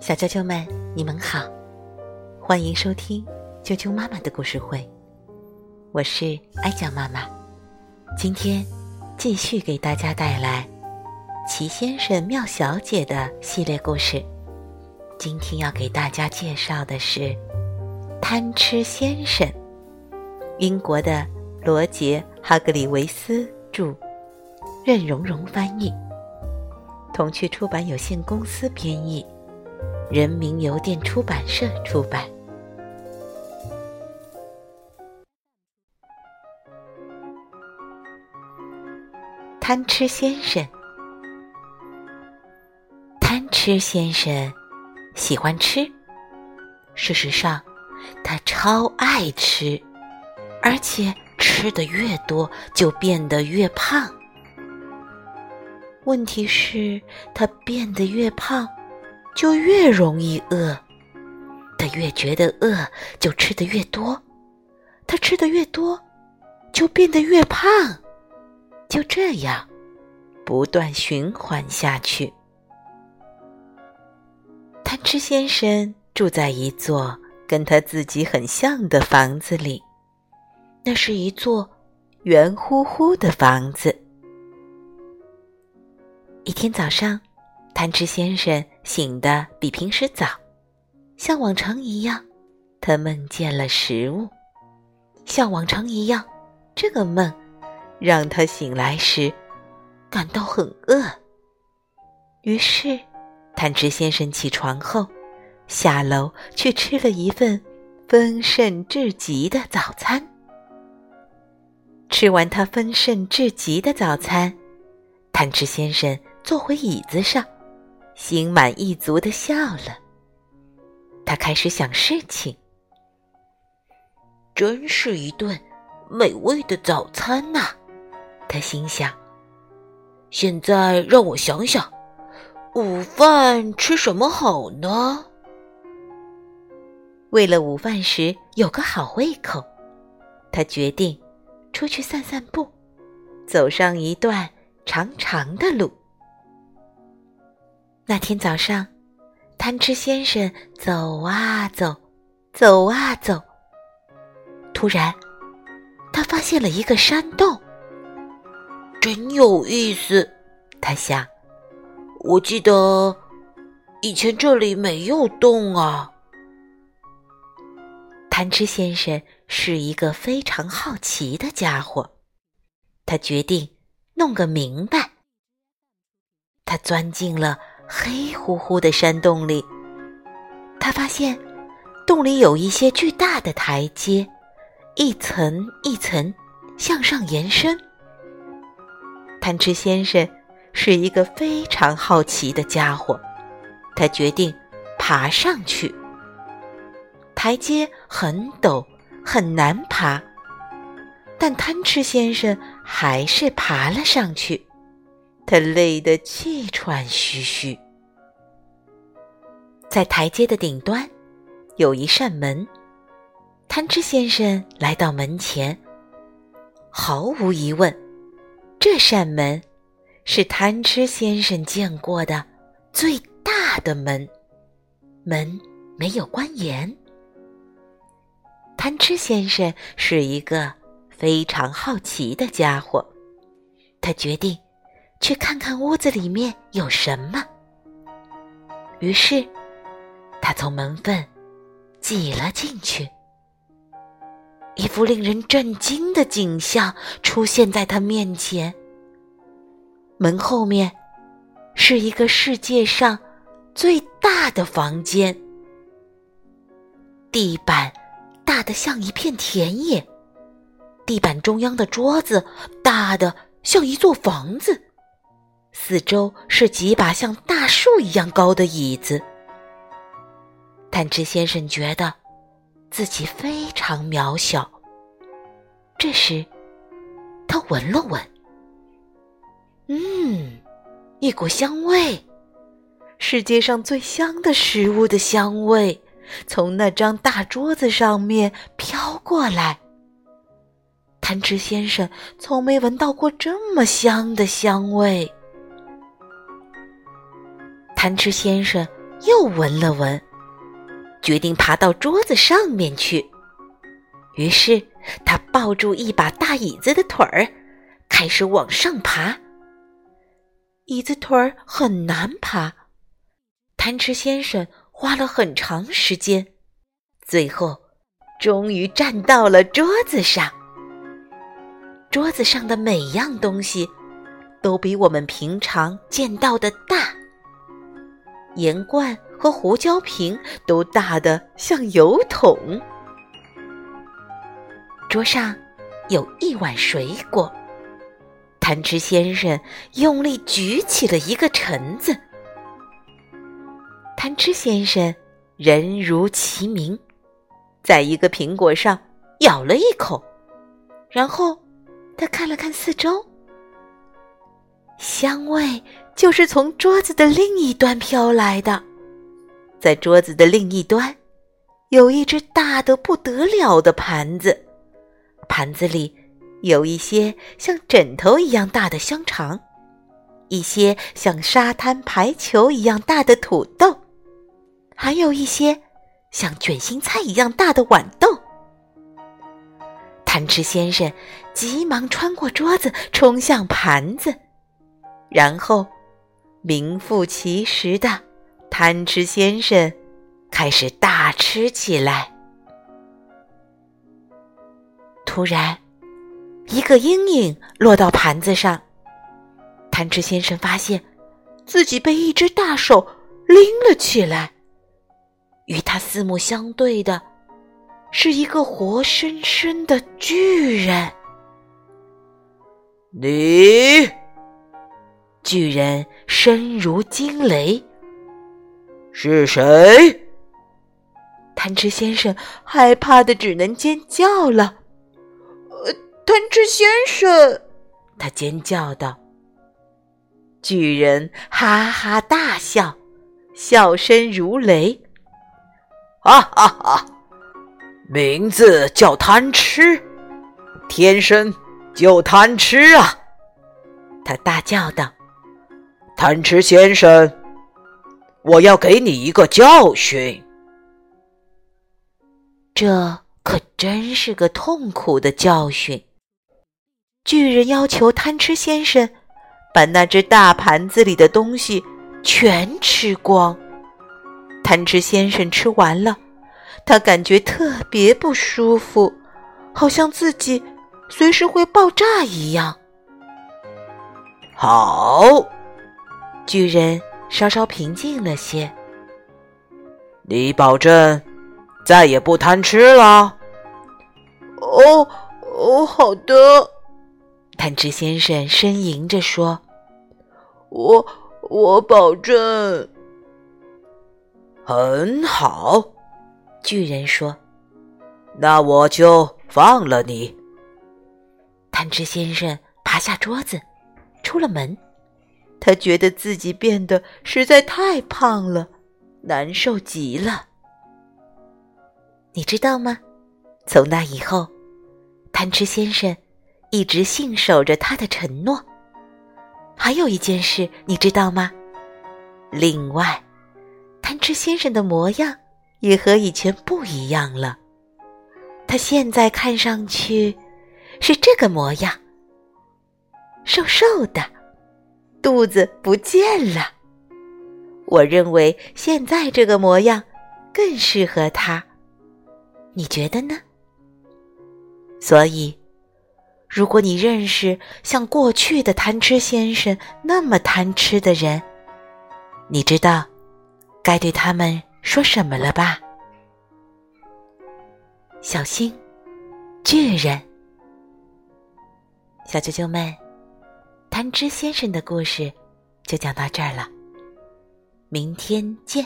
小啾啾们，你们好，欢迎收听啾啾妈妈的故事会，我是艾酱妈妈。今天继续给大家带来奇先生妙小姐的系列故事。今天要给大家介绍的是贪吃先生，英国的罗杰·哈格里维斯著，任蓉蓉翻译，童趣出版有限公司编译，人民邮电出版社出版。贪吃先生，贪吃先生。喜欢吃，事实上，他超爱吃，而且吃的越多就变得越胖。问题是，他变得越胖，就越容易饿。他越觉得饿，就吃的越多。他吃的越多，就变得越胖。就这样，不断循环下去。贪吃先生住在一座跟他自己很像的房子里，那是一座圆乎乎的房子。一天早上，贪吃先生醒得比平时早，像往常一样，他梦见了食物。像往常一样，这个梦让他醒来时感到很饿，于是。贪吃先生起床后，下楼去吃了一份丰盛至极的早餐。吃完他丰盛至极的早餐，贪吃先生坐回椅子上，心满意足的笑了。他开始想事情，真是一顿美味的早餐呐！他心想。现在让我想想。午饭吃什么好呢？为了午饭时有个好胃口，他决定出去散散步，走上一段长长的路。那天早上，贪吃先生走啊走，走啊走，突然，他发现了一个山洞，真有意思，他想。我记得以前这里没有洞啊。贪吃先生是一个非常好奇的家伙，他决定弄个明白。他钻进了黑乎乎的山洞里，他发现洞里有一些巨大的台阶，一层一层向上延伸。贪吃先生。是一个非常好奇的家伙，他决定爬上去。台阶很陡，很难爬，但贪吃先生还是爬了上去。他累得气喘吁吁。在台阶的顶端有一扇门，贪吃先生来到门前，毫无疑问，这扇门。是贪吃先生见过的最大的门，门没有关严。贪吃先生是一个非常好奇的家伙，他决定去看看屋子里面有什么。于是，他从门缝挤了进去，一幅令人震惊的景象出现在他面前。门后面是一个世界上最大的房间，地板大的像一片田野，地板中央的桌子大的像一座房子，四周是几把像大树一样高的椅子。贪吃先生觉得自己非常渺小。这时，他闻了闻。嗯，一股香味，世界上最香的食物的香味，从那张大桌子上面飘过来。贪吃先生从没闻到过这么香的香味。贪吃先生又闻了闻，决定爬到桌子上面去。于是他抱住一把大椅子的腿儿，开始往上爬。椅子腿儿很难爬，贪吃先生花了很长时间，最后终于站到了桌子上。桌子上的每样东西都比我们平常见到的大，盐罐和胡椒瓶都大的像油桶。桌上有一碗水果。贪吃先生用力举起了一个橙子。贪吃先生人如其名，在一个苹果上咬了一口，然后他看了看四周，香味就是从桌子的另一端飘来的。在桌子的另一端，有一只大的不得了的盘子，盘子里。有一些像枕头一样大的香肠，一些像沙滩排球一样大的土豆，还有一些像卷心菜一样大的豌豆。贪吃先生急忙穿过桌子，冲向盘子，然后名副其实的贪吃先生开始大吃起来。突然。一个阴影落到盘子上，贪吃先生发现自己被一只大手拎了起来。与他四目相对的，是一个活生生的巨人。你，巨人声如惊雷。是谁？贪吃先生害怕的只能尖叫了。呃贪吃先生，他尖叫道。巨人哈哈大笑，笑声如雷。哈哈哈！名字叫贪吃，天生就贪吃啊！他大叫道：“贪吃先生，我要给你一个教训。”这可真是个痛苦的教训。巨人要求贪吃先生把那只大盘子里的东西全吃光。贪吃先生吃完了，他感觉特别不舒服，好像自己随时会爆炸一样。好，巨人稍稍平静了些。你保证再也不贪吃了？哦哦，好的。贪吃先生呻吟着说：“我我保证。”很好，巨人说：“那我就放了你。”贪吃先生爬下桌子，出了门。他觉得自己变得实在太胖了，难受极了。你知道吗？从那以后，贪吃先生。一直信守着他的承诺。还有一件事，你知道吗？另外，贪吃先生的模样也和以前不一样了。他现在看上去是这个模样：瘦瘦的，肚子不见了。我认为现在这个模样更适合他。你觉得呢？所以。如果你认识像过去的贪吃先生那么贪吃的人，你知道该对他们说什么了吧？小心，巨人！小啾啾们，贪吃先生的故事就讲到这儿了，明天见。